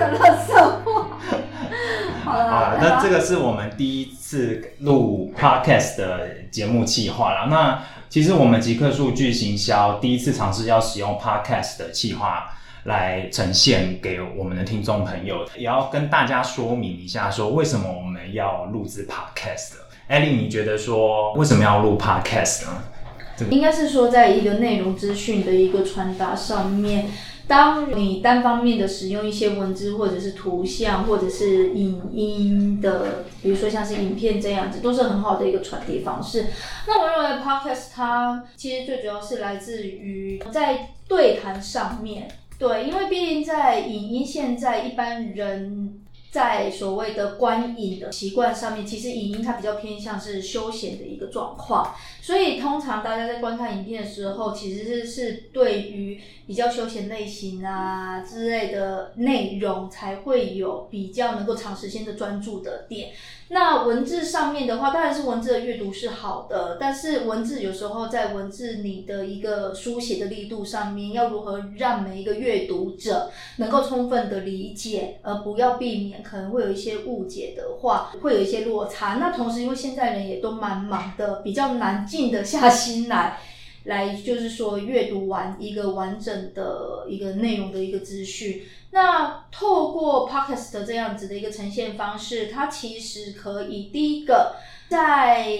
的垃圾话。好了，那这个是我们第一次录 podcast 的节目企划啦。那其实我们极客数据行销第一次尝试要使用 podcast 的企划来呈现给我们的听众朋友，也要跟大家说明一下，说为什么我们要录制 podcast。艾莉，你觉得说为什么要录 podcast 呢？应该是说，在一个内容资讯的一个传达上面，当你单方面的使用一些文字或者是图像或者是影音的，比如说像是影片这样子，都是很好的一个传递方式。那我认为 podcast 它其实最主要是来自于在对谈上面，对，因为毕竟在影音现在一般人。在所谓的观影的习惯上面，其实影音它比较偏向是休闲的一个状况，所以通常大家在观看影片的时候，其实是是对于比较休闲类型啊之类的内容才会有比较能够长时间的专注的点。那文字上面的话，当然是文字的阅读是好的，但是文字有时候在文字你的一个书写的力度上面，要如何让每一个阅读者能够充分的理解，而不要避免可能会有一些误解的话，会有一些落差。那同时，因为现在人也都蛮忙的，比较难静得下心来。来就是说阅读完一个完整的一个内容的一个资讯，那透过 podcast 的这样子的一个呈现方式，它其实可以第一个在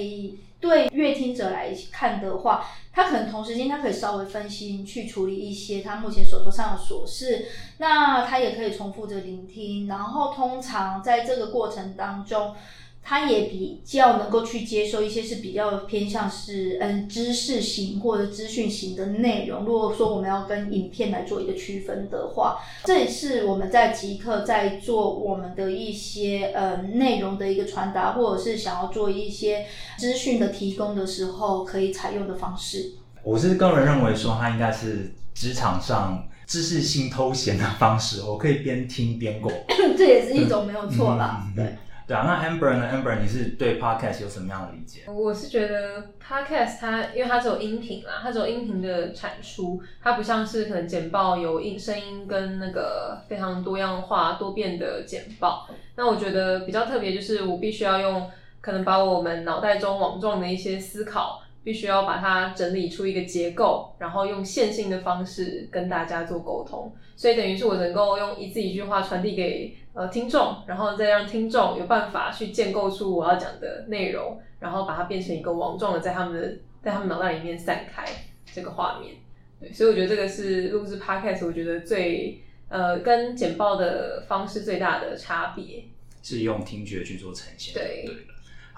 对阅听者来看的话，他可能同时间他可以稍微分心去处理一些他目前手头上的琐事，那他也可以重复着聆听，然后通常在这个过程当中。他也比较能够去接受一些是比较偏向是嗯知识型或者资讯型的内容。如果说我们要跟影片来做一个区分的话，这也是我们在即刻在做我们的一些呃内容的一个传达，或者是想要做一些资讯的提供的时候可以采用的方式。我是个人认为说，它应该是职场上知识性偷闲的方式，我可以边听边过，这也是一种没有错啦，对。对啊，那 Amber 呢？Amber，你是对 Podcast 有什么样的理解？我是觉得 Podcast 它因为它只有音频啦，它只有音频的产出，它不像是可能简报有音声音跟那个非常多样化多变的简报。那我觉得比较特别就是我必须要用可能把我们脑袋中网状的一些思考，必须要把它整理出一个结构，然后用线性的方式跟大家做沟通。所以等于是我能够用一字一句话传递给。呃，听众，然后再让听众有办法去建构出我要讲的内容，然后把它变成一个网状的，在他们的在他们脑袋里面散开这个画面。对，所以我觉得这个是录制 podcast，我觉得最呃跟简报的方式最大的差别是用听觉去做呈现。对。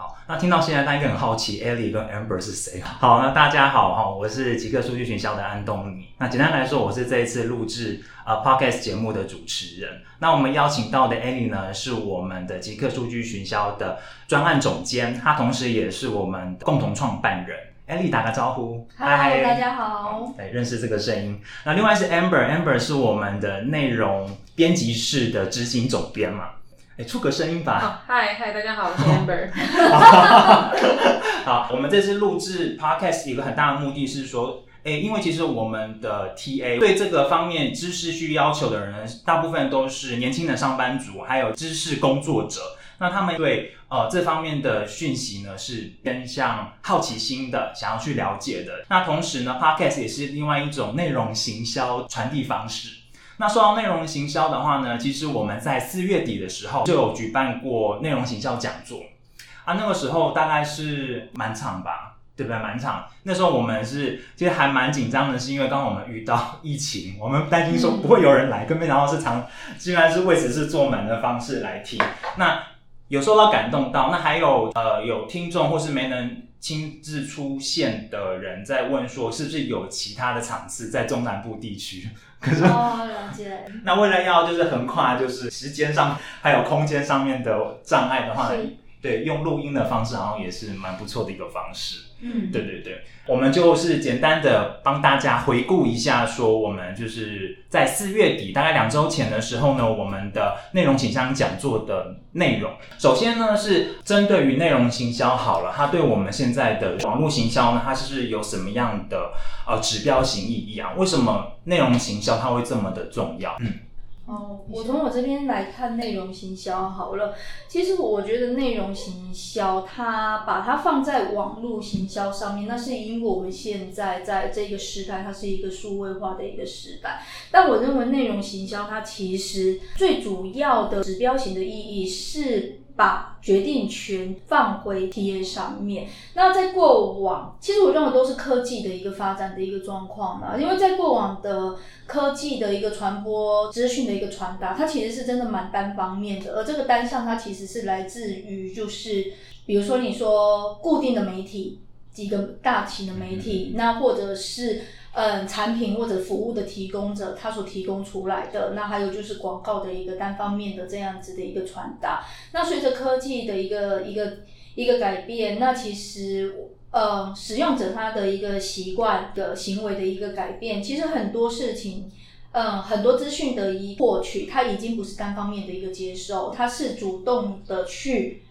好，那听到现在，大家很好奇，Ellie 跟 Amber 是谁？好，那大家好哈，我是极客数据群销的安东尼。那简单来说，我是这一次录制呃 Podcast 节目的主持人。那我们邀请到的 Ellie 呢，是我们的极客数据群销的专案总监，她同时也是我们共同创办人。Ellie 打个招呼，嗨，大家好。对，认识这个声音。那另外是 Amber，Amber 是我们的内容编辑室的执行总编嘛。哎，出个声音吧。嗨嗨，大家好，我是 Amber。好，我们这次录制 Podcast 有个很大的目的是说，哎，因为其实我们的 TA 对这个方面知识需要求的人，大部分都是年轻的上班族，还有知识工作者。那他们对呃这方面的讯息呢，是偏向好奇心的，想要去了解的。那同时呢，Podcast 也是另外一种内容行销传递方式。那说到内容行销的话呢，其实我们在四月底的时候就有举办过内容行销讲座啊，那个时候大概是满场吧，对不对？满场。那时候我们是其实还蛮紧张的，是因为刚刚我们遇到疫情，我们担心说不会有人来，更没想到是常，竟然是为此是坐满的方式来听。那有受到感动到，那还有呃有听众或是没能亲自出现的人在问说，是不是有其他的场次在中南部地区？可是哦，了解。那为了要就是横跨就是时间上还有空间上面的障碍的话，对，用录音的方式好像也是蛮不错的一个方式。嗯，对对对，我们就是简单的帮大家回顾一下，说我们就是在四月底大概两周前的时候呢，我们的内容倾向讲座的内容，首先呢是针对于内容行销好了，它对我们现在的网络行销呢，它是有什么样的呃指标型意义啊？为什么内容行销它会这么的重要？嗯，哦，我从我这边来看内容行销好了。其实我觉得内容行销，它把它放在网络行销上面，那是因为我们现在在这个时代，它是一个数位化的一个时代。但我认为内容行销，它其实最主要的指标型的意义是。把决定权放回 TA 上面。那在过往，其实我认为都是科技的一个发展的一个状况嘛。因为在过往的科技的一个传播资讯的一个传达，它其实是真的蛮单方面的。而这个单向，它其实是来自于就是，比如说你说固定的媒体，几个大型的媒体，那或者是。嗯，产品或者服务的提供者，他所提供出来的，那还有就是广告的一个单方面的这样子的一个传达。那随着科技的一个一个一个改变，那其实呃，使用者他的一个习惯的行为的一个改变，其实很多事情，嗯，很多资讯的一获取，它已经不是单方面的一个接受，它是主动的去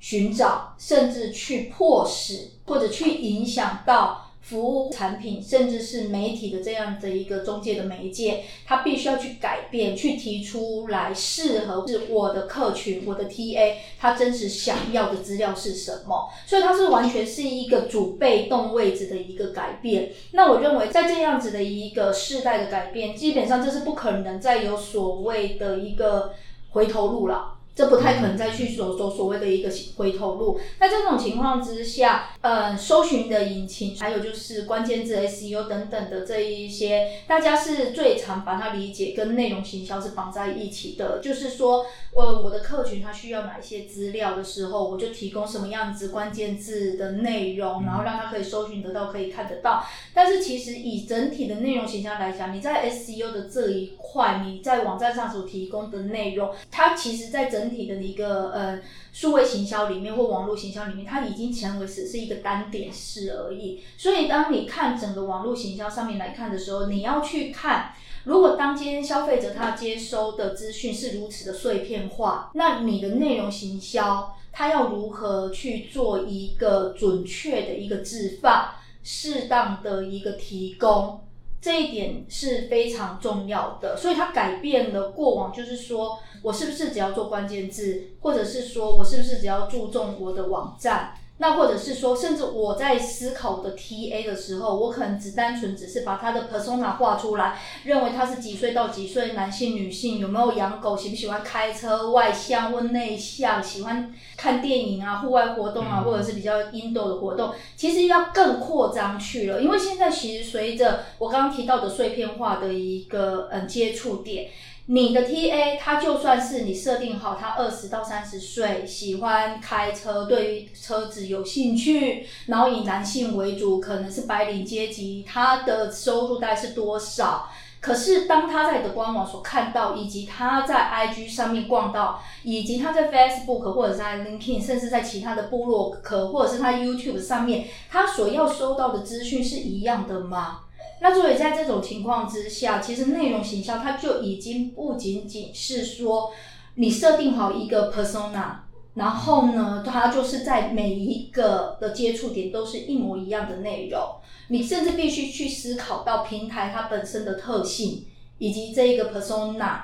寻找，甚至去迫使或者去影响到。服务产品，甚至是媒体的这样的一个中介的媒介，他必须要去改变，去提出来适合是我的客群，我的 TA，他真实想要的资料是什么？所以它是完全是一个主被动位置的一个改变。那我认为，在这样子的一个世代的改变，基本上这是不可能再有所谓的一个回头路了。这不太可能再去走走所谓的一个回头路。那这种情况之下，呃，搜寻的引擎，还有就是关键字 SEO 等等的这一些，大家是最常把它理解跟内容行销是绑在一起的。就是说，我我的客群他需要哪一些资料的时候，我就提供什么样子关键字的内容，然后让他可以搜寻得到，可以看得到。但是其实以整体的内容形象来讲，你在 SEO 的这一块，你在网站上所提供的内容，它其实在整整体的一个呃数位行销里面或网络行销里面，它已经成为只是一个单点式而已。所以当你看整个网络行销上面来看的时候，你要去看，如果当今消费者他接收的资讯是如此的碎片化，那你的内容行销，它要如何去做一个准确的一个置放，适当的一个提供？这一点是非常重要的，所以它改变了过往，就是说我是不是只要做关键字，或者是说我是不是只要注重我的网站。那或者是说，甚至我在思考的 TA 的时候，我可能只单纯只是把他的 persona 画出来，认为他是几岁到几岁，男性、女性，有没有养狗，喜不喜欢开车，外向或内向，喜欢看电影啊，户外活动啊，或者是比较 indoor 的活动，其实要更扩张去了，因为现在其实随着我刚刚提到的碎片化的一个嗯接触点。你的 TA，他就算是你设定好，他二十到三十岁，喜欢开车，对于车子有兴趣，然后以男性为主，可能是白领阶级，他的收入大概是多少？可是当他在你的官网所看到，以及他在 IG 上面逛到，以及他在 Facebook 或者在 LinkedIn，甚至在其他的部落格或者是他 YouTube 上面，他所要收到的资讯是一样的吗？那所以在这种情况之下，其实内容行销它就已经不仅仅是说你设定好一个 persona，然后呢，它就是在每一个的接触点都是一模一样的内容。你甚至必须去思考到平台它本身的特性，以及这一个 persona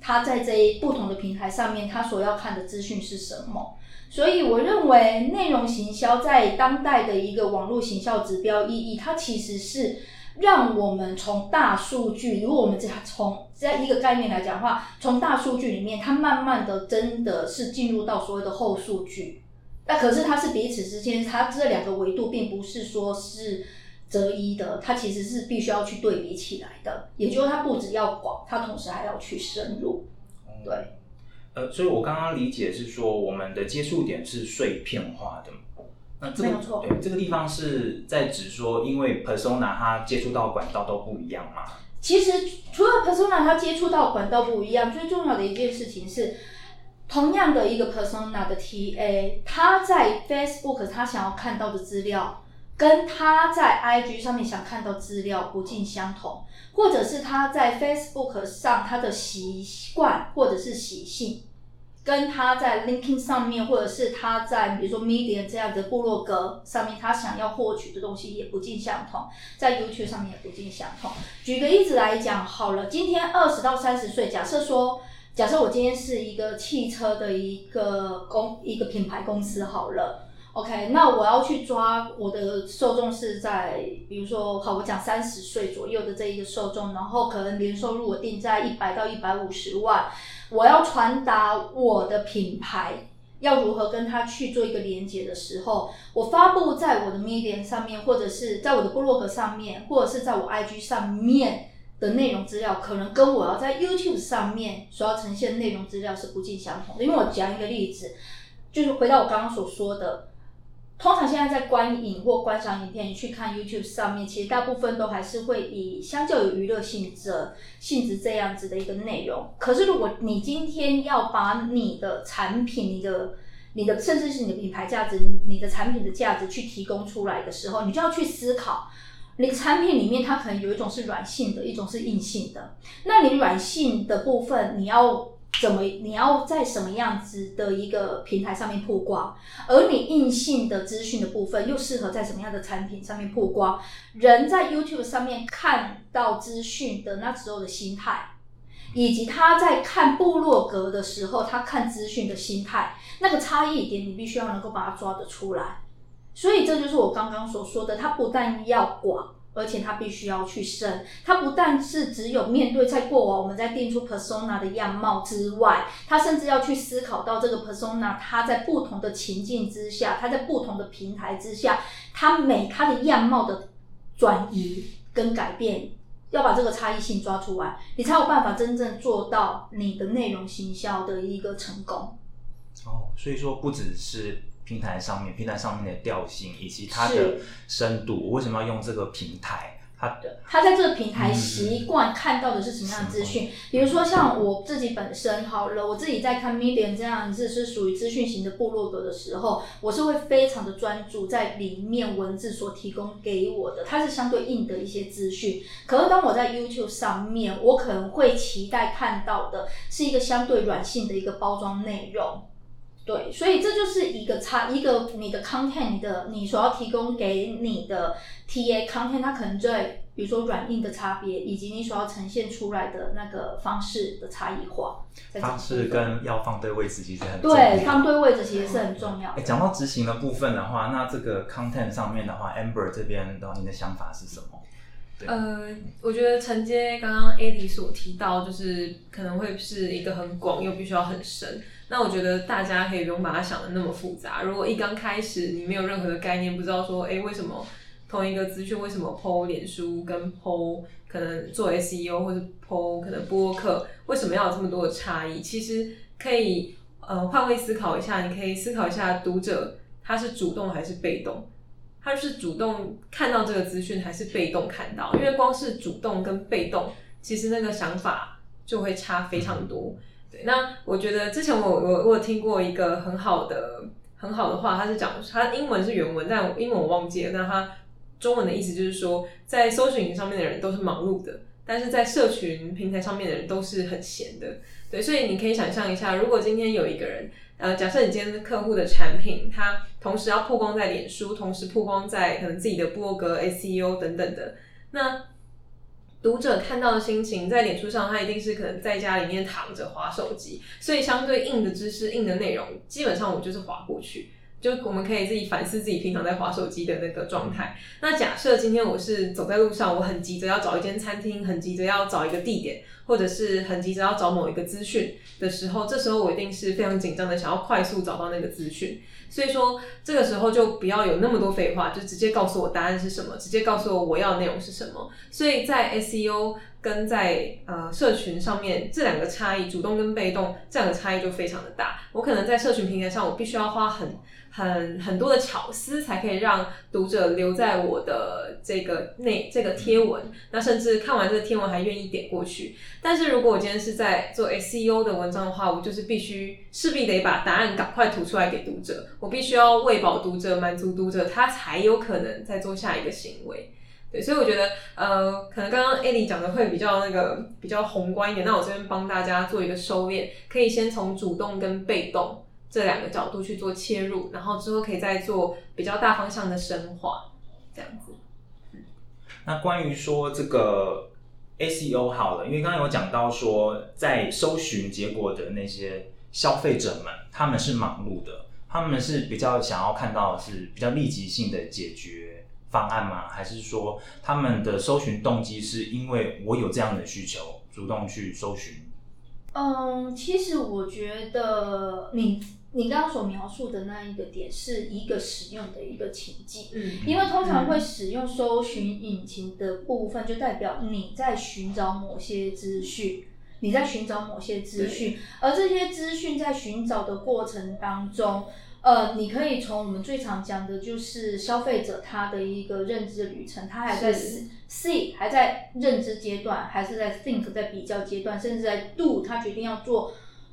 它在这一不同的平台上面它所要看的资讯是什么。所以我认为内容行销在当代的一个网络行销指标意义，它其实是。让我们从大数据，如果我们只从在一个概念来讲的话，从大数据里面，它慢慢的真的是进入到所谓的后数据。那可是它是彼此之间，它这两个维度并不是说是择一的，它其实是必须要去对比起来的。也就是它不只要广，它同时还要去深入。对，呃，所以我刚刚理解是说，我们的接触点是碎片化的。没有错，对这个地方是在指说，因为 persona 它接触到管道都不一样嘛。其实除了 persona 它接触到管道不一样，最重要的一件事情是，同样的一个 persona 的 TA，他在 Facebook 他想要看到的资料，跟他在 IG 上面想看到资料不尽相同，或者是他在 Facebook 上他的习惯或者是习性。跟他在 LinkedIn 上面，或者是他在比如说 Medium 这样的部落格上面，他想要获取的东西也不尽相同，在 YouTube 上面也不尽相同。举个例子来讲，好了，今天二十到三十岁，假设说，假设我今天是一个汽车的一个公一个品牌公司，好了。OK，那我要去抓我的受众是在，比如说，好，我讲三十岁左右的这一个受众，然后可能年收入我定在一百到一百五十万，我要传达我的品牌要如何跟他去做一个连接的时候，我发布在我的 Medium 上面，或者是在我的 Blog 上面，或者是在我 IG 上面的内容资料，可能跟我要在 YouTube 上面所要呈现的内容资料是不尽相同的。因为我讲一个例子，就是回到我刚刚所说的。通常现在在观影或观赏影片，去看 YouTube 上面，其实大部分都还是会以相较有娱乐性质、性质这样子的一个内容。可是如果你今天要把你的产品、你的、你的甚至是你的品牌价值、你的产品的价值去提供出来的时候，你就要去思考，你产品里面它可能有一种是软性的，一种是硬性的。那你软性的部分，你要。怎么？你要在什么样子的一个平台上面曝光？而你硬性的资讯的部分又适合在什么样的产品上面曝光？人在 YouTube 上面看到资讯的那时候的心态，以及他在看部落格的时候，他看资讯的心态，那个差异点，你必须要能够把它抓得出来。所以这就是我刚刚所说的，它不但要广。而且它必须要去深，它不但是只有面对在过往我们在定出 persona 的样貌之外，它甚至要去思考到这个 persona 它在不同的情境之下，它在不同的平台之下，它每它的样貌的转移跟改变，要把这个差异性抓出来，你才有办法真正做到你的内容行销的一个成功。哦，所以说不只是。平台上面，平台上面的调性以及它的深度，我为什么要用这个平台？它的他在这个平台习惯看到的是什么样的资讯？比如说像我自己本身好了，我自己在看 Medium 这样子是属于资讯型的部落格的时候，我是会非常的专注在里面文字所提供给我的，它是相对应的一些资讯。可是当我在 YouTube 上面，我可能会期待看到的是一个相对软性的一个包装内容。对，所以这就是一个差，一个你的 content，你的你所要提供给你的 TA content，它可能在比如说软硬的差别，以及你所要呈现出来的那个方式的差异化。方式跟要放对位置其实很重要。对，放对位置其实是很重要。哎，讲到执行的部分的话，那这个 content 上面的话，Amber 这边的话，你的想法是什么？呃，我觉得承接刚刚 Adi 所提到，就是可能会是一个很广又必须要很深。那我觉得大家可以不用把它想的那么复杂。如果一刚开始你没有任何的概念，不知道说，哎，为什么同一个资讯，为什么 PO 脸书跟 PO 可能做 SEO 或者 PO 可能播客，为什么要有这么多的差异？其实可以呃换位思考一下，你可以思考一下读者他是主动还是被动，他是主动看到这个资讯还是被动看到？因为光是主动跟被动，其实那个想法就会差非常多。那我觉得之前我我我有听过一个很好的很好的话，他是讲他英文是原文，但英文我忘记了。那他中文的意思就是说，在搜索引擎上面的人都是忙碌的，但是在社群平台上面的人都是很闲的。对，所以你可以想象一下，如果今天有一个人，呃，假设你今天客户的产品，他同时要曝光在脸书，同时曝光在可能自己的博格、SEO 等等的，那。读者看到的心情，在脸书上，他一定是可能在家里面躺着划手机，所以相对硬的知识、硬的内容，基本上我就是划过去。就我们可以自己反思自己平常在划手机的那个状态。那假设今天我是走在路上，我很急着要找一间餐厅，很急着要找一个地点，或者是很急着要找某一个资讯的时候，这时候我一定是非常紧张的，想要快速找到那个资讯。所以说，这个时候就不要有那么多废话，就直接告诉我答案是什么，直接告诉我我要的内容是什么。所以在 SEO 跟在呃社群上面这两个差异，主动跟被动这两个差异就非常的大。我可能在社群平台上，我必须要花很。很很多的巧思才可以让读者留在我的这个内这个贴文，那甚至看完这个贴文还愿意点过去。但是如果我今天是在做 SEO 的文章的话，我就是必须势必得把答案赶快吐出来给读者，我必须要喂饱读者，满足读者，他才有可能再做下一个行为。对，所以我觉得，呃，可能刚刚艾莉讲的会比较那个比较宏观一点，那我这边帮大家做一个收敛，可以先从主动跟被动这两个角度去做切入，然后之后可以再做比较大方向的深化，这样子。那关于说这个 SEO 好了，因为刚刚有讲到说，在搜寻结果的那些消费者们，他们是忙碌的，他们是比较想要看到是比较立即性的解决方案吗？还是说他们的搜寻动机是因为我有这样的需求，主动去搜寻？嗯，其实我觉得你你刚刚所描述的那一个点是一个使用的一个情境，嗯因为通常会使用搜寻引擎的部分，就代表你在寻找某些资讯，你在寻找某些资讯，而这些资讯在寻找的过程当中。呃，你可以从我们最常讲的，就是消费者他的一个认知旅程，他还在是 see 还在认知阶段，还是在 think 在比较阶段，甚至在 do 他决定要做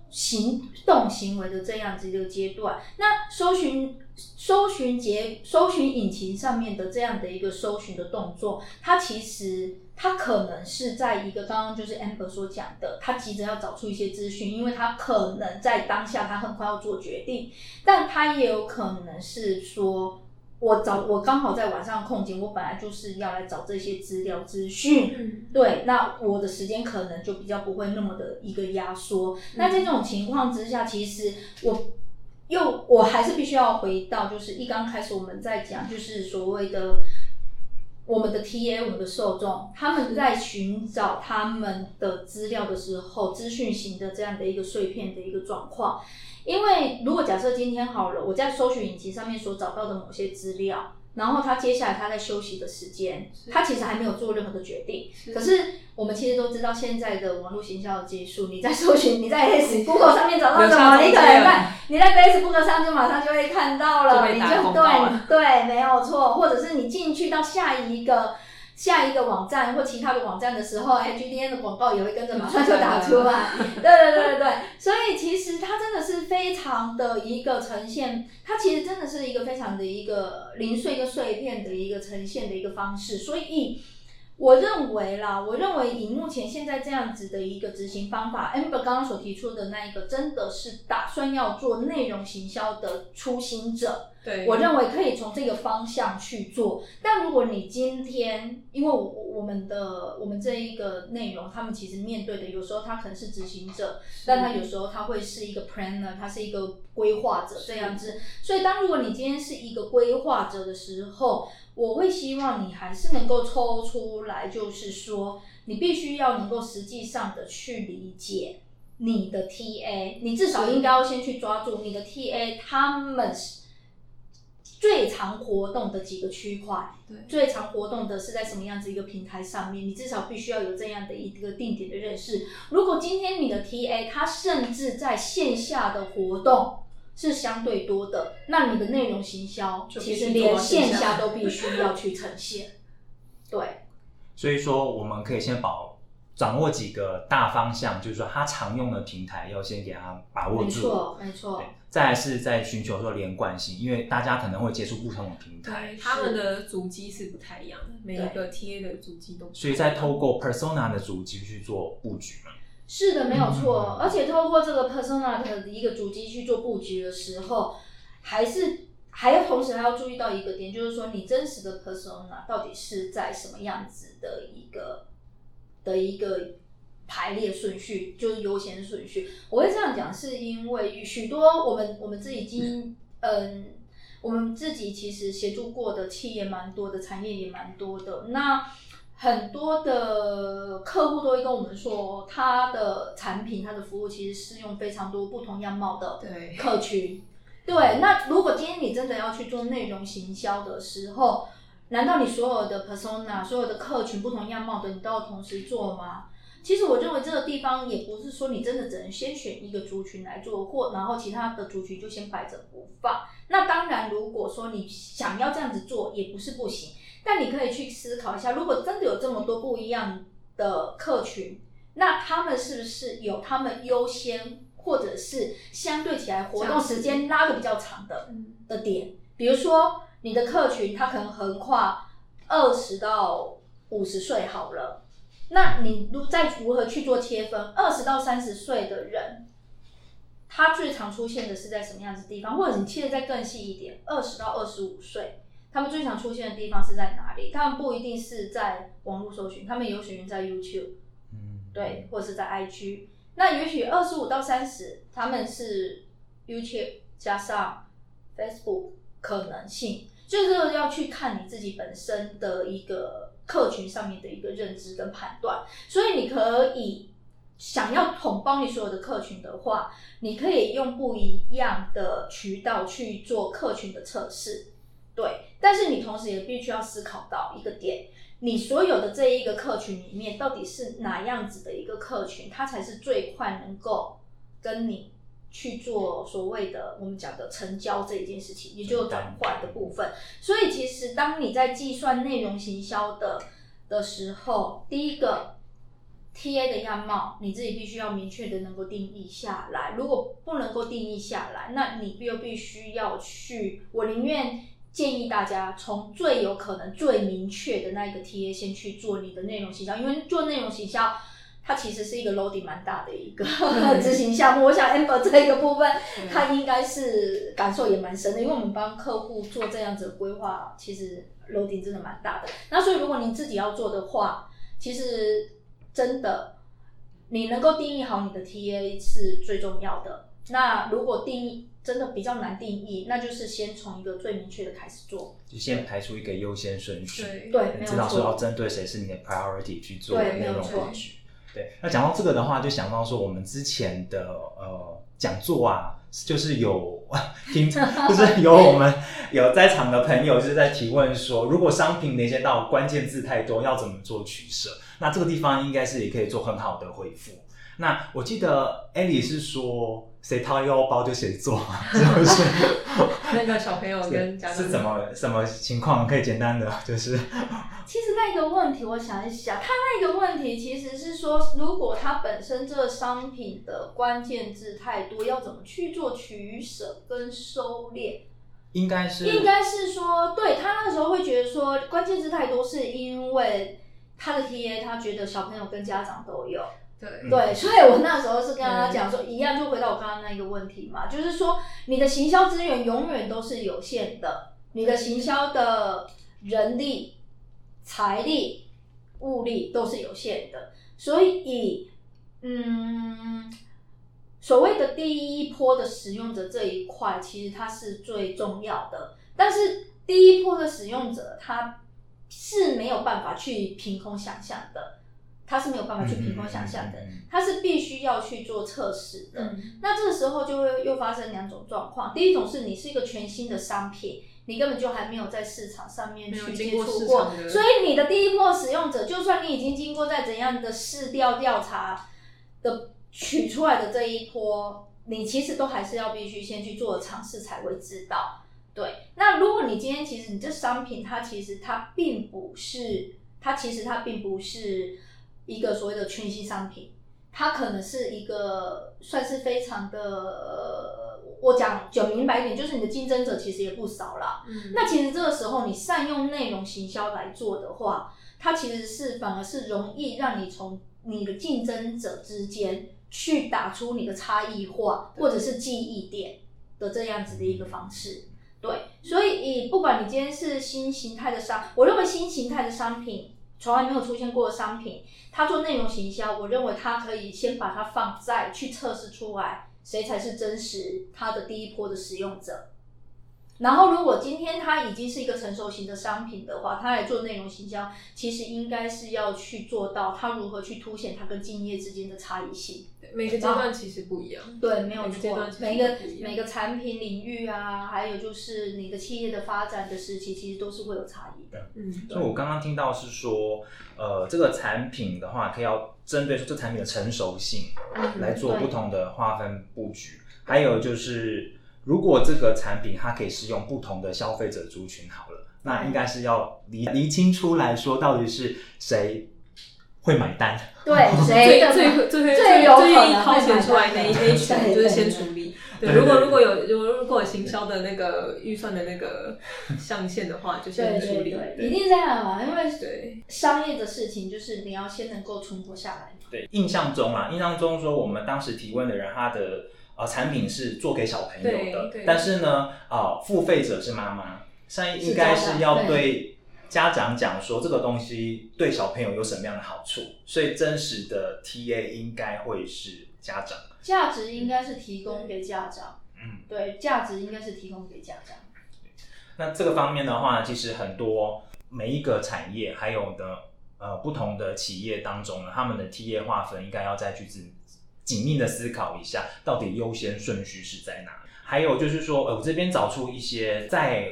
行动行为的这样子一个阶段。那搜寻搜寻结搜寻引擎上面的这样的一个搜寻的动作，它其实它可能是在一个刚刚就是 Amber 所讲的，他急着要找出一些资讯，因为他可能在当下他很快要做决定，但他也有可能是说。我找我刚好在晚上空闲，我本来就是要来找这些资料资讯，嗯对，那我的时间可能就比较不会那么的一个压缩。那在这种情况之下，其实我又我还是必须要回到，就是一刚开始我们在讲，就是所谓的我们的 TA，我们的受众，他们在寻找他们的资料的时候，资讯型的这样的一个碎片的一个状况。因为如果假设今天好了，我在搜寻引擎上面所找到的某些资料，然后他接下来他在休息的时间，他其实还没有做任何的决定。可是我们其实都知道现在的网络行销的技术，你在搜寻，你在 Google 上面找到什么，你可能在你在 Facebook 上就马上就会看到了，你就对对，没有错，或者是你进去到下一个。下一个网站或其他的网站的时候，哎，GDN 的广告也会跟着马上就打出来。对对对对对，所以其实它真的是非常的一个呈现，它其实真的是一个非常的一个零碎跟碎片的一个呈现的一个方式。所以我认为啦，我认为以目前现在这样子的一个执行方法，Amber 刚刚所提出的那一个，真的是打算要做内容行销的初心者。对，我认为可以从这个方向去做。但如果你今天，因为我我们的我们这一个内容，他们其实面对的有时候他可能是执行者，但他有时候他会是一个 planner，他是一个规划者这样子。所以当如果你今天是一个规划者的时候，我会希望你还是能够抽出来，就是说你必须要能够实际上的去理解。你的 TA，你至少应该要先去抓住你的 TA，他们是最常活动的几个区块，对最常活动的是在什么样子一个平台上面，你至少必须要有这样的一个定点的认识。如果今天你的 TA 它甚至在线下的活动是相对多的，那你的内容行销其实连线线下下都必须要去呈现。对，所以说，我们可以先把掌握几个大方向，就是说他常用的平台要先给他把握住。没错，没错，，再来是在寻求说连贯性，因为大家可能会接触不同的平台。对，，他们的足迹是不太一样的，每一个 TA 的足迹都不一样，所以在透过 persona 的主机去做布局嘛。是的，没有错。嗯而且透过这个 persona 的一个主机去做布局的时候，还是还要同时还要注意到一个点，就是说你真实的 persona 到底是在什么样子的一个的一个排列顺序，就是优先顺序。我会这样讲，是因为许多我们我们自己经嗯。我们自己其实协助过的企业蛮多的，产业也蛮多的。那很多的客户都会跟我们说，他的产品、他的服务其实适用非常多不同样貌的对客群。对，那如果今天你真的要去做内容行销的时候，难道你所有的 persona、所有的客群不同样貌的，你都要同时做吗？其实我认为这个地方也不是说你真的只能先选一个族群来做，或然后其他的族群就先摆着不放。那当然，如果说你想要这样子做，也不是不行。但你可以去思考一下，如果真的有这么多不一样的客群，那他们是不是有他们优先，或者是相对起来活动时间拉的比较长的嗯的点？比如说你的客群，它可能横跨二十到五十岁好了，那你如再如何去做切分？二十到三十岁的人，他最常出现的是在什么样子的地方？或者你切的再更细一点，二十到二十五岁，他们最常出现的地方是在哪里？他们不一定是在网络搜寻，他们有可能在 YouTube，嗯，对，或者是在 IG。那也许二十五到三十，他们是 YouTube 加上 Facebook 可能性，就是要去看你自己本身的一个客群上面的一个认知跟判断。所以你可以想要统包你所有的客群的话，你可以用不一样的渠道去做客群的测试，对。但是你同时也必须要思考到一个点。你所有的这一个客群里面，到底是哪样子的一个客群，它才是最快能够跟你去做所谓的我们讲的成交这一件事情，也就是转换的部分。所以其实当你在计算内容行销的的时候，第一个 T A 的样貌，你自己必须要明确的能够定义下来。如果不能够定义下来，那你又必须要去，我宁愿。建议大家从最有可能、最明确的那一个 TA 先去做你的内容行销，因为做内容行销，它其实是一个 loading 蛮大的一个 执行项目。我想 Amber 这一个部分，他应该是感受也蛮深的，因为我们帮客户做这样子的规划，其实 loading 真的蛮大的。那所以如果您自己要做的话，其实真的你能够定义好你的 TA 是最重要的。那如果定义真的比较难定义，那就是先从一个最明确的开始做，就先排出一个优先顺序，对，知道说要针对谁是你的 priority 去做内容布局。对，那讲到这个的话，就想到说我们之前的呃讲座啊，就是有 听，就是有我们 有在场的朋友就是在提问说，如果商品连接到关键字太多，要怎么做取舍？那这个地方应该是也可以做很好的回复。那我记得艾莉是说。谁掏腰包就谁做，是不是？那个小朋友跟家长是怎么什么情况？可以简单的就是，其实那个问题，我想一想，他那个问题其实是说，如果他本身这个商品的关键字太多，要怎么去做取舍跟收敛？应该是，应该是说，对他那个时候会觉得说，关键字太多，是因为他的 TA 他觉得小朋友跟家长都有。对，所以我那时候是跟他讲说，一样就回到我刚刚那一个问题嘛，就是说你的行销资源永远都是有限的，你的行销的人力、财力、物力都是有限的，所以，嗯，所谓的第一波的使用者这一块，其实它是最重要的，但是第一波的使用者他是没有办法去凭空想象的。他是没有办法去凭空想象的，它是必须要去做测试的。那这个时候就会又发生两种状况：第一种是你是一个全新的商品，你根本就还没有在市场上面去接触过，所以你的第一波使用者，就算你已经经过在怎样的试调调查的取出来的这一波，你其实都还是要必须先去做尝试才会知道。对，那如果你今天其实你这商品它其实它并不是，它其实它并不是。一个所谓的全新商品，它可能是一个算是非常的，我讲讲明白一点，就是你的竞争者其实也不少啦。嗯，那其实这个时候你善用内容行销来做的话，它其实是反而是容易让你从你的竞争者之间去打出你的差异化或者是记忆点的这样子的一个方式。对，所以不管你今天是新形态的商，我认为新形态的商品。从来没有出现过的商品，他做内容行销，我认为他可以先把它放在去测试出来，谁才是真实他的第一波的使用者。然后，如果今天它已经是一个成熟型的商品的话，它来做内容行销，其实应该是要去做到它如何去凸显它跟敬业之间的差异性。每个阶段其实不一样。对，没有错。每个每个产品领域啊，还有就是你的企业的发展的时期，其实都是会有差异的。嗯，所以我刚刚听到是说，呃，这个产品的话，可以要针对说这产品的成熟性来做不同的划分布局，还有就是。如果这个产品它可以适用不同的消费者族群，好了，那应该是要厘厘清出来说，到底是谁会买单？对，谁最最最最有可能掏钱出来那一那一群，就是先处理。对，如果如果有如果如果有行销的那个预算的那个上限的话，就先对处理。一定这样嘛，因为对商业的事情就是你要先能够存活下来嘛。对，印象中啊，印象中说我们当时提问的人，他的呃产品是做给小朋友的但是呢，呃，付费者是妈妈，现在应该是要对家长讲说这个东西对小朋友有什么样的好处，所以真实的 TA 应该会是家长。价值应该是提供给家长，嗯，对，价值应该是提供给家长。那这个方面的话，其实很多每一个产业还有的呃不同的企业当中呢，他们的 TA 划分应该要再去仔紧密的思考一下，到底优先顺序是在哪。还有就是说，呃，我这边找出一些在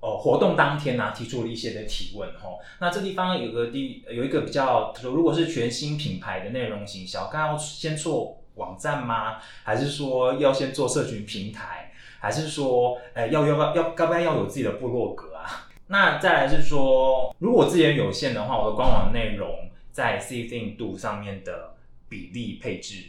呃活动当天呢、提出了一些的提问哈。那这地方有个地有一个比较说，如果是全新品牌的内容行销，刚要先做网站吗？还是说要先做社群平台？还是说，呃，要要要要该不该要有自己的部落格啊？那再来是说，如果资源有限的话，我的官网内容在 C Think Do 上面的比例配置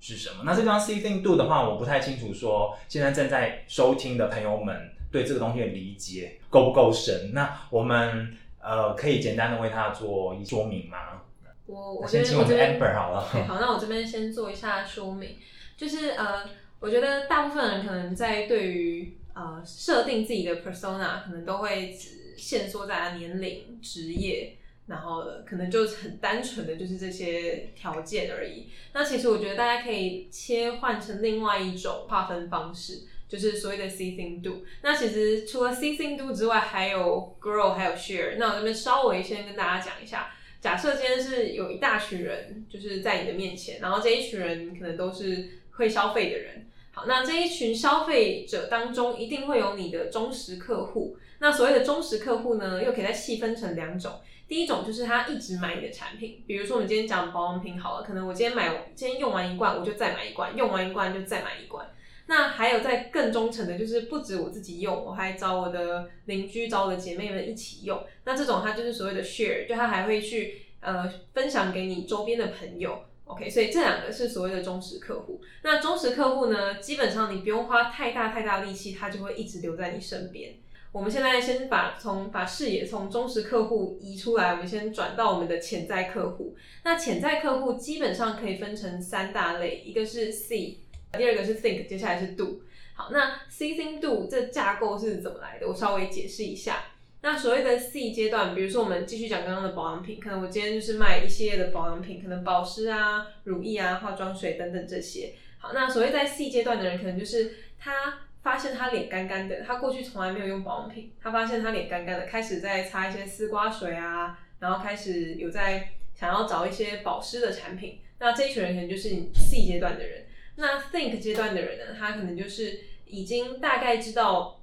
是什么？那这张 C thing Do 的话，我不太清楚说现在正在收听的朋友们对这个东西的理解够不够深？那我们呃可以简单的为它做一说明吗？我我这先请我们 Amber 好了。对，好，那我这边先做一下说明，就是呃，我觉得大部分人可能在对于呃设定自己的 persona，可能都会只限缩在年龄、职业，然后可能就很单纯的就是这些条件而已。那其实我觉得大家可以切换成另外一种划分方式。就是所谓的 see thing do。那其实除了 see thing do 之外，还有 grow，还有 share。那我这边稍微先跟大家讲一下。假设今天是有一大群人，就是在你的面前，然后这一群人可能都是会消费的人。好，那这一群消费者当中，一定会有你的忠实客户。那所谓的忠实客户呢，又可以再细分成两种。第一种就是他一直买你的产品，比如说我们今天讲保养品好了，可能我今天买，今天用完一罐，我就再买一罐，用完一罐就再买一罐。那还有在更忠诚的，就是不止我自己用，我还找我的邻居、找我的姐妹们一起用。那这种它就是所谓的 share，就它还会去呃分享给你周边的朋友。OK，所以这两个是所谓的忠实客户。那忠实客户呢，基本上你不用花太大太大力气，他就会一直留在你身边。我们现在先把从把视野从忠实客户移出来，我们先转到我们的潜在客户。那潜在客户基本上可以分成三大类，一个是 C。第二个是 think，接下来是 do。好，那 C think do 这架构是怎么来的？我稍微解释一下。那所谓的 C 阶段，比如说我们继续讲刚刚的保养品，可能我今天就是卖一系列的保养品，可能保湿啊、乳液啊、化妆水等等这些。好，那所谓在 C 阶段的人，可能就是他发现他脸干干的，他过去从来没有用保养品，他发现他脸干干的，开始在擦一些丝瓜水啊，然后开始有在想要找一些保湿的产品。那这一群人可能就是 C 阶段的人。那 think 阶段的人呢，他可能就是已经大概知道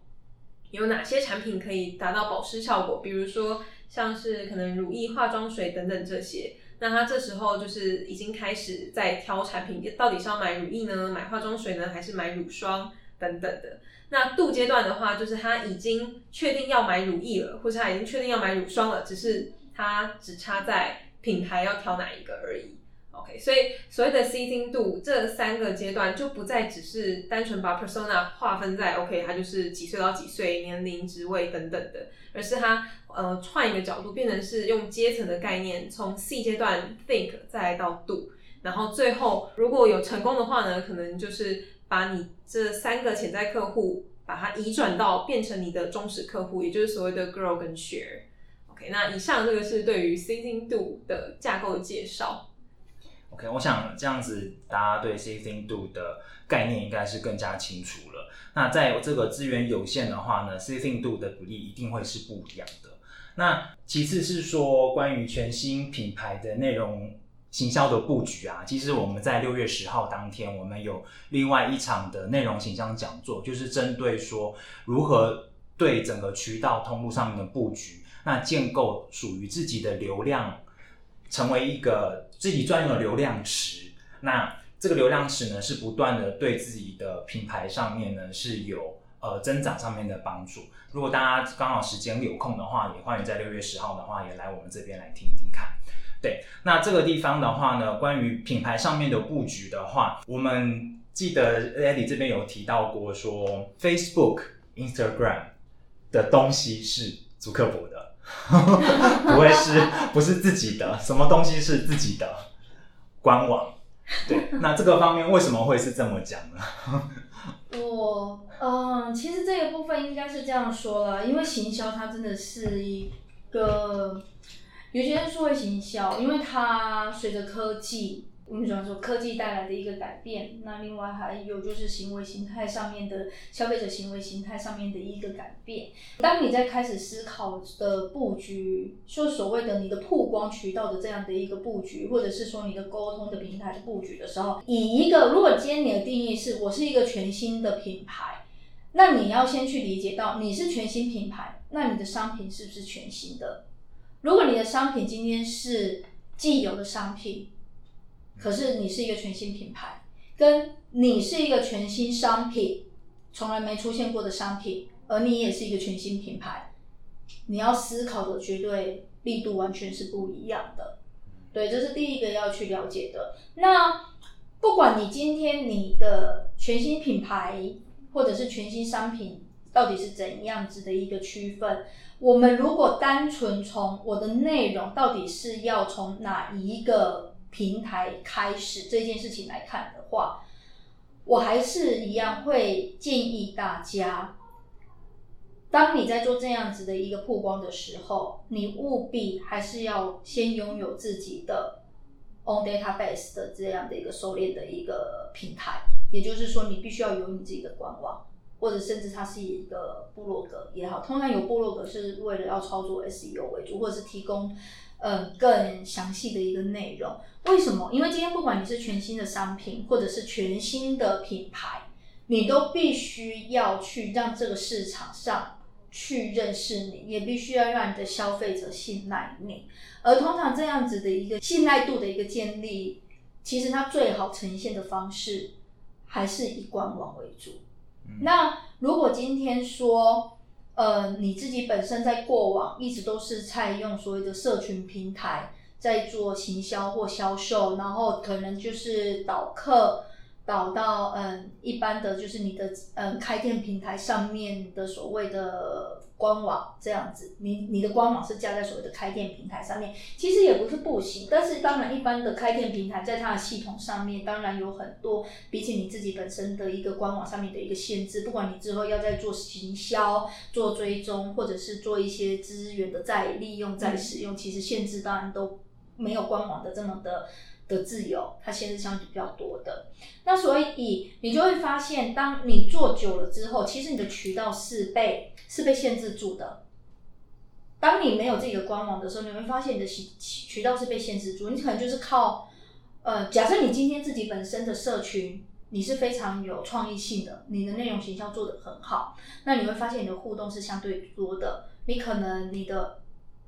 有哪些产品可以达到保湿效果，比如说像是可能乳液、化妆水等等这些。那他这时候就是已经开始在挑产品，到底是要买乳液呢，买化妆水呢，还是买乳霜等等的。那度阶段的话，就是他已经确定要买乳液了，或是他已经确定要买乳霜了，只是他只差在品牌要挑哪一个而已。OK，所以所谓的 C 精度这三个阶段就不再只是单纯把 persona 划分在 OK，它就是几岁到几岁、年龄、职位等等的，而是它呃换一个角度，变成是用阶层的概念，从 C 阶段 think 再来到 do，然后最后如果有成功的话呢，可能就是把你这三个潜在客户把它移转到变成你的忠实客户，也就是所谓的 grow 跟 share。OK，那以上这个是对于 C 精度的架构介绍。OK，我想这样子，大家对 citing do 的概念应该是更加清楚了。那在这个资源有限的话呢 citing do 的比例一定会是不一样的。那其次是说，关于全新品牌的内容行销的布局啊，其实我们在六月十号当天，我们有另外一场的内容形象讲座，就是针对说如何对整个渠道通路上面的布局，那建构属于自己的流量。成为一个自己专用的流量池，那这个流量池呢是不断的对自己的品牌上面呢是有呃增长上面的帮助。如果大家刚好时间有空的话，也欢迎在六月十号的话也来我们这边来听一听看。对，那这个地方的话呢，关于品牌上面的布局的话，我们记得 Eddie 这边有提到过说，Facebook、Instagram 的东西是祖克伯的，不会是不是自己的，什么东西是自己的官网？对，那这个方面为什么会是这么讲呢？我嗯，其实这个部分应该是这样说了，因为行销它真的是一个，有些人说会行销，因为它随着科技。我们讲说科技带来的一个改变，那另外还有就是行为形态上面的消费者行为形态上面的一个改变。当你在开始思考的布局，说所谓的你的曝光渠道的这样的一个布局，或者是说你的沟通的平台的布局的时候，以一个如果今天你的定义是我是一个全新的品牌，那你要先去理解到你是全新品牌，那你的商品是不是全新的？如果你的商品今天是既有的商品。可是你是一个全新品牌，跟你是一个全新商品，从来没出现过的商品，而你也是一个全新品牌，你要思考的绝对力度完全是不一样的。对，这是第一个要去了解的。那不管你今天你的全新品牌或者是全新商品到底是怎样子的一个区分，我们如果单纯从我的内容到底是要从哪一个？平台开始这件事情来看的话，我还是一样会建议大家，当你在做这样子的一个曝光的时候，你务必还是要先拥有自己的 on database 的这样的一个收敛的一个平台，也就是说，你必须要有你自己的官网，或者甚至它是一个部落格也好，通常有部落格是为了要操作 SEO 为主，或者是提供。嗯，更详细的一个内容，为什么？因为今天不管你是全新的商品，或者是全新的品牌，你都必须要去让这个市场上去认识你，也必须要让你的消费者信赖你。而通常这样子的一个信赖度的一个建立，其实它最好呈现的方式还是以官网为主。那如果今天说，呃，你自己本身在过往一直都是在用所谓的社群平台在做行销或销售，然后可能就是导客导到嗯一般的就是你的嗯开店平台上面的所谓的。官网这样子，你你的官网是架在所谓的开店平台上面，其实也不是不行。但是当然，一般的开店平台在它的系统上面，当然有很多比起你自己本身的一个官网上面的一个限制。不管你之后要在做行销、做追踪，或者是做一些资源的再利用、再使用，其实限制当然都没有官网的这么的。的自由，它限制相对比较多的。那所以你就会发现，当你做久了之后，其实你的渠道是被是被限制住的。当你没有自己的官网的时候，你会发现你的渠渠道是被限制住。你可能就是靠，呃，假设你今天自己本身的社群你是非常有创意性的，你的内容形象做得很好，那你会发现你的互动是相对多的。你可能你的，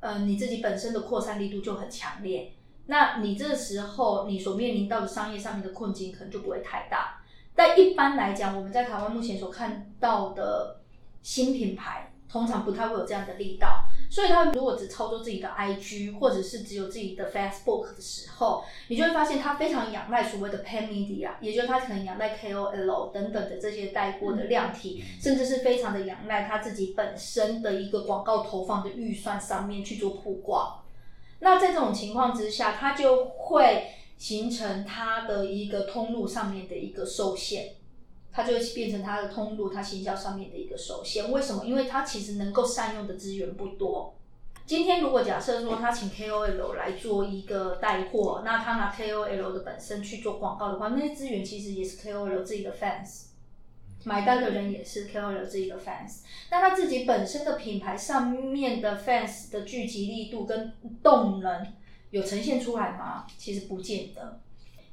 呃，你自己本身的扩散力度就很强烈。那你这时候你所面临到的商业上面的困境可能就不会太大，但一般来讲，我们在台湾目前所看到的新品牌，通常不太会有这样的力道。所以，他如果只操作自己的 IG，或者是只有自己的 Facebook 的时候，你就会发现他非常仰赖所谓的 Pan Media，也就是他可能仰赖 KOL 等等的这些带货的量体，甚至是非常的仰赖他自己本身的一个广告投放的预算上面去做曝光。那在这种情况之下，它就会形成它的一个通路上面的一个受限，它就会变成它的通路，它行销上面的一个受限。为什么？因为它其实能够善用的资源不多。今天如果假设说他请 KOL 来做一个带货，那他拿 KOL 的本身去做广告的话，那些资源其实也是 KOL 自己的 fans。买单的人也是 KOL 自己的 fans，那他自己本身的品牌上面的 fans 的聚集力度跟动能有呈现出来吗？其实不见得。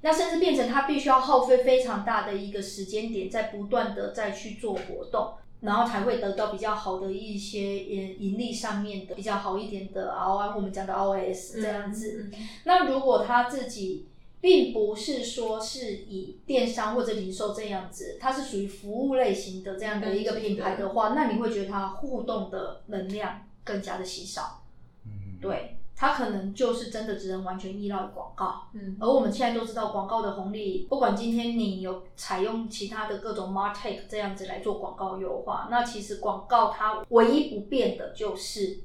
那甚至变成他必须要耗费非常大的一个时间点，在不断的再去做活动，然后才会得到比较好的一些盈盈利上面的比较好一点的 ROI，我们讲的 OS 这样子。那如果他自己并不是说是以电商或者零售这样子，它是属于服务类型的这样的一个品牌的话，那你会觉得它互动的能量更加的稀少。嗯，对。它可能就是真的只能完全依赖广告。嗯而我们现在都知道广告的红利，不管今天你有采用其他的各种 martech 这样子来做广告优化，那其实广告它唯一不变的就是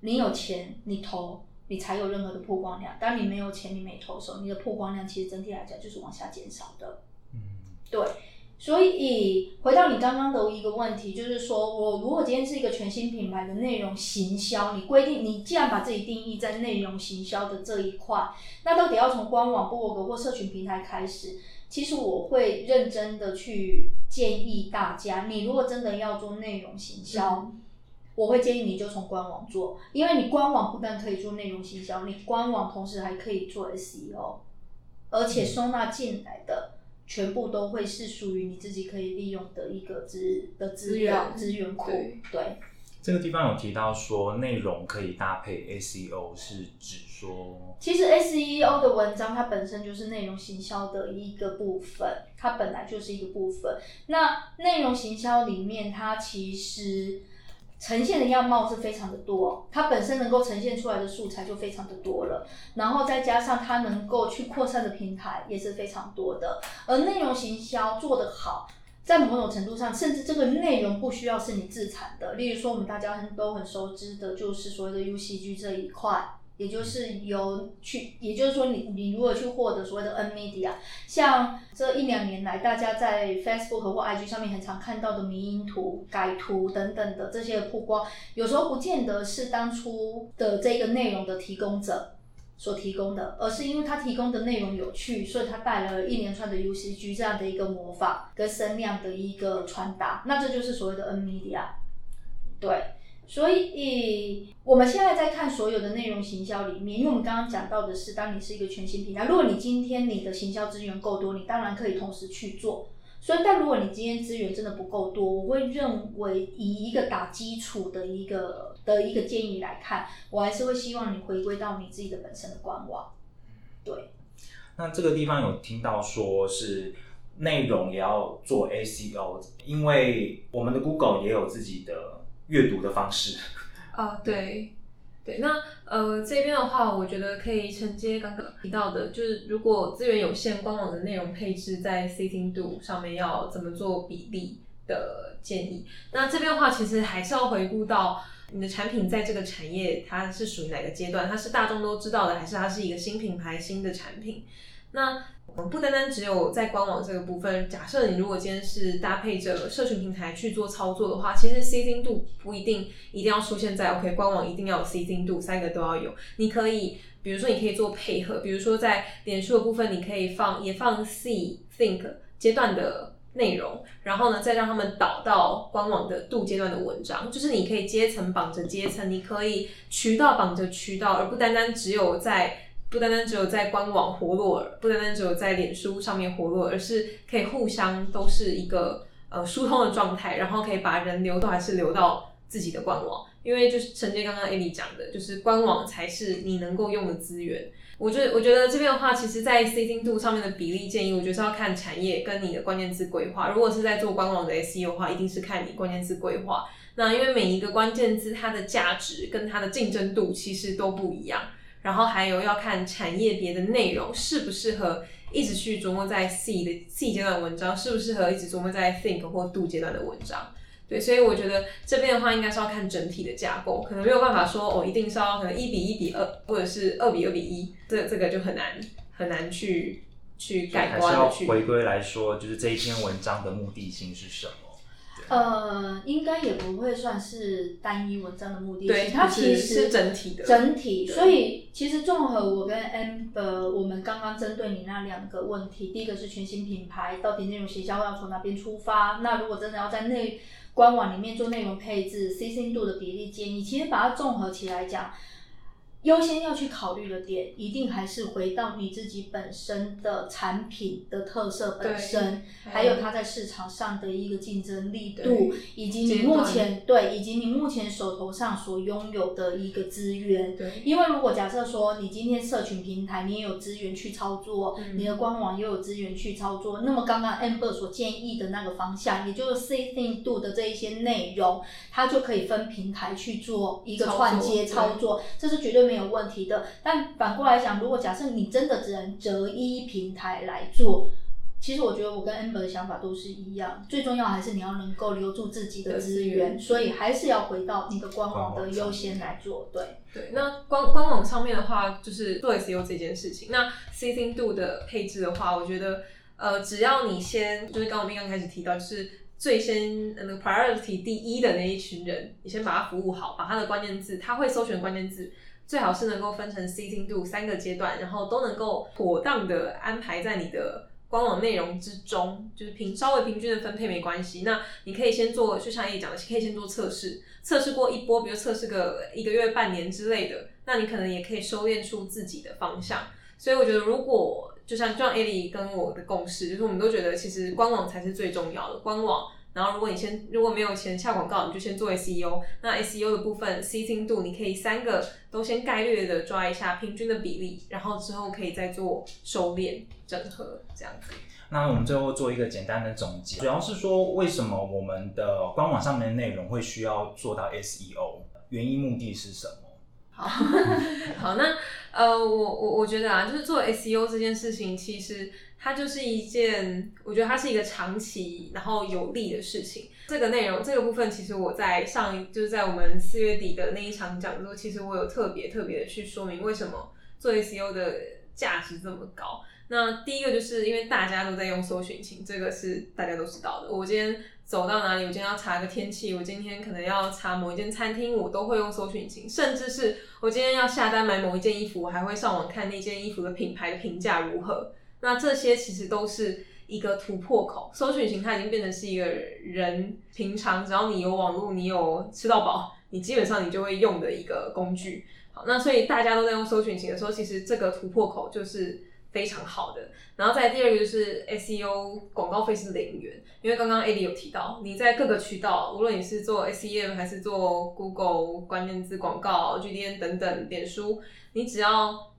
你有钱你投，你才有任何的曝光量。当你没有钱你没投手，你的曝光量其实整体来讲就是往下减少的。嗯，对，所以回到你刚刚的一个问题，就是说我如果今天是一个全新品牌的内容行销，你规定你既然把自己定义在内容行销的这一块，那到底要从官网、部落格或社群平台开始？其实我会认真的去建议大家，你如果真的要做内容行销，我会建议你就从官网做，因为你官网不但可以做内容行销，你官网同时还可以做 SEO，而且收纳进来的全部都会是属于你自己可以利用的一个资的资料资资源库对。对，这个地方有提到说内容可以搭配 SEO，是指说其实 SEO 的文章它本身就是内容行销的一个部分，它本来就是一个部分。那内容行销里面，它其实呈现的样貌是非常的多，它本身能够呈现出来的素材就非常的多了，然后再加上它能够去扩散的平台也是非常多的。而内容行销做得好，在某种程度上，甚至这个内容不需要是你自产的，例如说我们大家都很熟知的，就是所谓的 UCG 这一块。也就是由去，也就是说你，你如果去获得所谓的 N media，像这一两年来，大家在 Facebook 或 IG 上面很常看到的迷因图、改图等等的这些曝光，有时候不见得是当初的这个内容的提供者所提供的，而是因为他提供的内容有趣，所以他带来了一连串的 UCG 这样的一个模仿跟声量的一个传达，那这就是所谓的 N media，对。所以，我们现在在看所有的内容行销里面，因为我们刚刚讲到的是，当你是一个全新平台，如果你今天你的行销资源够多，你当然可以同时去做。所以，但如果你今天资源真的不够多，我会认为以一个打基础的一个的一个建议来看，我还是会希望你回归到你自己的本身的官网。对，那这个地方有听到说是内容也要做 SEO，因为我们的 Google 也有自己的阅读的方式。啊，对，对，那呃这边的话，我觉得可以承接刚刚提到的，就是如果资源有限，官网的内容配置在 C 精度上面要怎么做比例的建议。那这边的话，其实还是要回顾到你的产品在这个产业它是属于哪个阶段，它是大众都知道的，还是它是一个新品牌、新的产品？那不单单只有在官网这个部分，假设你如果今天是搭配着社群平台去做操作的话，其实 C 精度不一定一定要出现在 OK 官网，一定要有 C 精度，三个都要有。你可以，比如说你可以做配合，比如说在脸书的部分，你可以放也放 C Think 阶段的内容，然后呢再让他们导到官网的度阶段的文章，就是你可以阶层绑着阶层，你可以渠道绑着渠道，而不单单只有在。不单单只有在官网活络，不单单只有在脸书上面活络，而是可以互相都是一个呃疏通的状态，然后可以把人流都还是流到自己的官网，因为就是承接刚刚 Ellie 讲的，就是官网才是你能够用的资源。我觉得我觉得这边的话，其实在 C 精度上面的比例建议，我觉得是要看产业跟你的关键字规划。如果是在做官网的 SEO 的话，一定是看你关键字规划。那因为每一个关键字它的价值跟它的竞争度其实都不一样。然后还有要看产业别的内容适不适合一直去琢磨在 C 的 C 阶段的文章，适不适合一直琢磨在 Think 或 Do 阶段的文章。对，所以我觉得这边的话应该是要看整体的架构，可能没有办法说哦，一定是要可能一比一比二，或者是二比二比一，这这个就很难很难去去改还是要观的去。回归来说，就是这一篇文章的目的性是什么？呃，应该也不会算是单一文章的目的对性，它其实是整体的整体。所以其实综合我跟 Amber 我们刚刚针对你那两个问题，第一个是全新品牌到底内容行销要从哪边出发？那如果真的要在内官网里面做内容配置，CC 度的比例建议，其实把它综合起来讲。优先要去考虑的点，一定还是回到你自己本身的产品的特色本身，还有它在市场上的一个竞争力度，以及你目前对，以及你目前手头上所拥有的一个资源。对。因为如果假设说你今天社群平台你也有资源去操作，嗯。你的官网也有资源去操作，那么刚刚 Amber 所建议的那个方向，也就是 C thing 度的这一些内容，它就可以分平台去做一个串接对。操作，这是绝对没有有问题的。但反过来讲，如果假设你真的只能择一平台来做，其实我觉得我跟 Amber 的想法都是一样，最重要还是你要能够留住自己的资源，所以还是要回到你的官网的优先来做。对对，那官官网上面的话，就是做 SEO 这件事情。那 C Think Do 的配置的话，我觉得呃，只要你先就是刚我们刚开始提到，就是最先那个 priority 第一的那一群人，你先把它服务好，把他的关键字，他会搜寻关键字，最好是能够分成 C Think Do 三个阶段，然后都能够妥当的安排在你的。官网内容之中，就是平稍微平均的分配没关系。那你可以先做，就像也讲的，可以先做测试，测试过一波，比如测试个一个月、半年之类的，那你可能也可以收敛出自己的方向。所以我觉得，如果就像就像艾莉跟我的共识，就是我们都觉得其实官网才是最重要的。官网，然后如果你先如果没有钱下广告，你就先做 SEO。那 SEO 的部分，C 精度你可以三个都先概略的抓一下平均的比例，然后之后可以再做收敛。整合这样子，那我们最后做一个简单的总结，主要是说为什么我们的官网上面的内容会需要做到 SEO，原因目的是什么？好，好，那呃，我我我觉得啊，就是做 SEO 这件事情，其实它就是一件，我觉得它是一个长期然后有利的事情。这个内容这个部分，其实我在上就是在我们四月底的那一场讲座，其实我有特别特别的去说明为什么做 SEO 的价值这么高。那第一个就是因为大家都在用搜寻引擎，这个是大家都知道的。我今天走到哪里，我今天要查个天气，我今天可能要查某一间餐厅，我都会用搜寻引擎。甚至是我今天要下单买某一件衣服，我还会上网看那件衣服的品牌的评价如何。那这些其实都是一个突破口。搜寻型它已经变成是一个人平常只要你有网络，你有吃到饱，你基本上你就会用的一个工具。好，那所以大家都在用搜寻型的时候，其实这个突破口就是。非常好的，然后再第二个就是 SEO 广告费是零元，因为刚刚 AD 有提到，你在各个渠道，无论你是做 SEM 还是做 Google 关键字广告、GDN 等等，脸书，你只要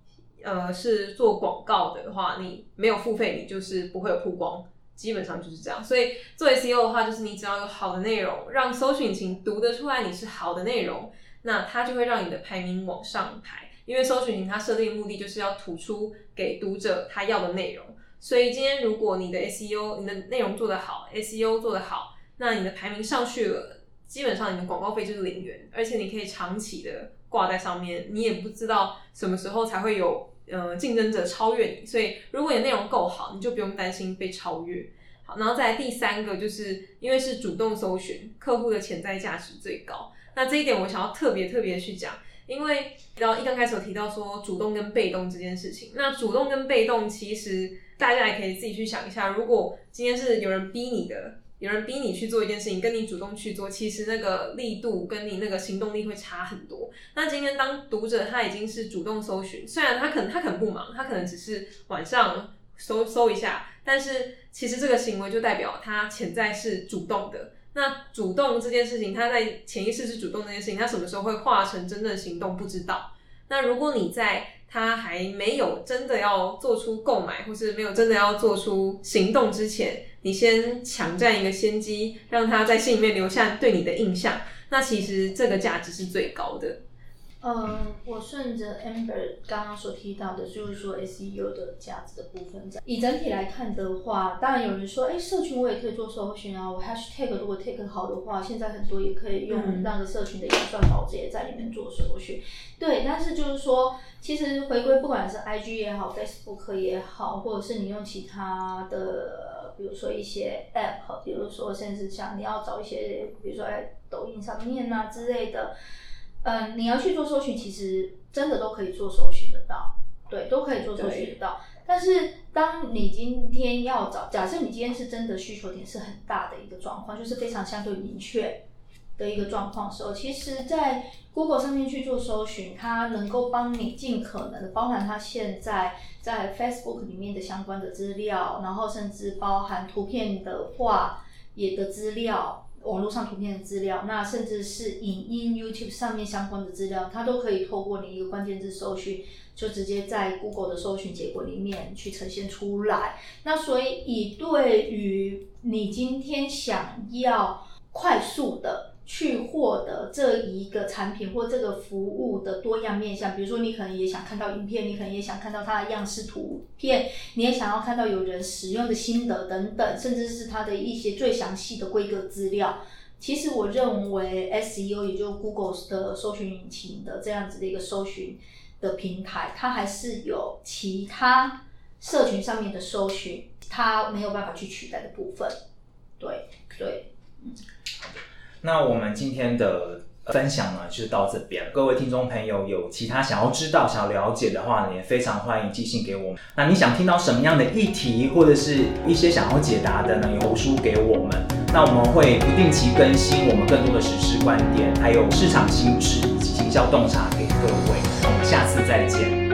呃是做广告的话，你没有付费，你就是不会有曝光，基本上就是这样。所以做 SEO 的话，就是你只要有好的内容，让搜索引擎读得出来你是好的内容，那它就会让你的排名往上排。因为搜索引擎它设定的目的就是要突出给读者他要的内容，所以今天如果你的 SEO 你的内容做得好，SEO 做得好，那你的排名上去了，基本上你的广告费就是零元，而且你可以长期的挂在上面，你也不知道什么时候才会有呃竞争者超越你，所以如果你的内容够好，你就不用担心被超越。好，然后再来第三个，就是因为是主动搜寻，客户的潜在价值最高，那这一点我想要特别特别去讲。因为然后一刚开始有提到说主动跟被动这件事情，那主动跟被动其实大家也可以自己去想一下，如果今天是有人逼你的，有人逼你去做一件事情，跟你主动去做，其实那个力度跟你那个行动力会差很多。那今天当读者他已经是主动搜寻，虽然他可能他可能不忙，他可能只是晚上搜搜一下，但是其实这个行为就代表他潜在是主动的。那主动这件事情，他在潜意识是主动这件事情，他什么时候会化成真正的行动，不知道。那如果你在他还没有真的要做出购买，或是没有真的要做出行动之前，你先抢占一个先机，让他在心里面留下对你的印象，那其实这个价值是最高的。嗯，我顺着 Amber 刚刚所提到的，就是说 SEO 的价值的部分，以整体来看的话，当然有人说，哎，社群我也可以做搜寻啊，我 Hashtag 如果 take 好的话，现在很多也可以用那个社群的演算法直接在里面做搜寻。对，但是就是说，其实回归不管是 IG 也好，Facebook 也好，或者是你用其他的，比如说一些 App，比如说甚至像你要找一些，比如说在抖音上面啊之类的。嗯，你要去做搜寻，其实真的都可以做搜寻得到，对，都可以做搜寻得到。但是，当你今天要找，假设你今天是真的需求点是很大的一个状况，就是非常相对明确的一个状况时候，其实，在 Google 上面去做搜寻，它能够帮你尽可能的包含它现在在 Facebook 里面的相关的资料，然后甚至包含图片的话也的资料。网络上图片的资料，那甚至是影音 YouTube 上面相关的资料，它都可以透过你一个关键字搜寻，就直接在 Google 的搜寻结果里面去呈现出来。那所以，以对于你今天想要快速的。去获得这一个产品或这个服务的多样面向，比如说你可能也想看到影片，你可能也想看到它的样式图片，你也想要看到有人使用的心得等等，甚至是它的一些最详细的规格资料。其实我认为 SEO 也就 Google 的搜寻引擎的这样子的一个搜寻的平台，它还是有其他社群上面的搜寻，它没有办法去取代的部分。对对，嗯那我们今天的分享呢，就到这边。各位听众朋友，有其他想要知道、想要了解的话呢，也非常欢迎寄信给我们。那你想听到什么样的议题，或者是一些想要解答的呢？投书给我们。那我们会不定期更新我们更多的实施观点，还有市场新知以及行销洞察给各位。那我们下次再见。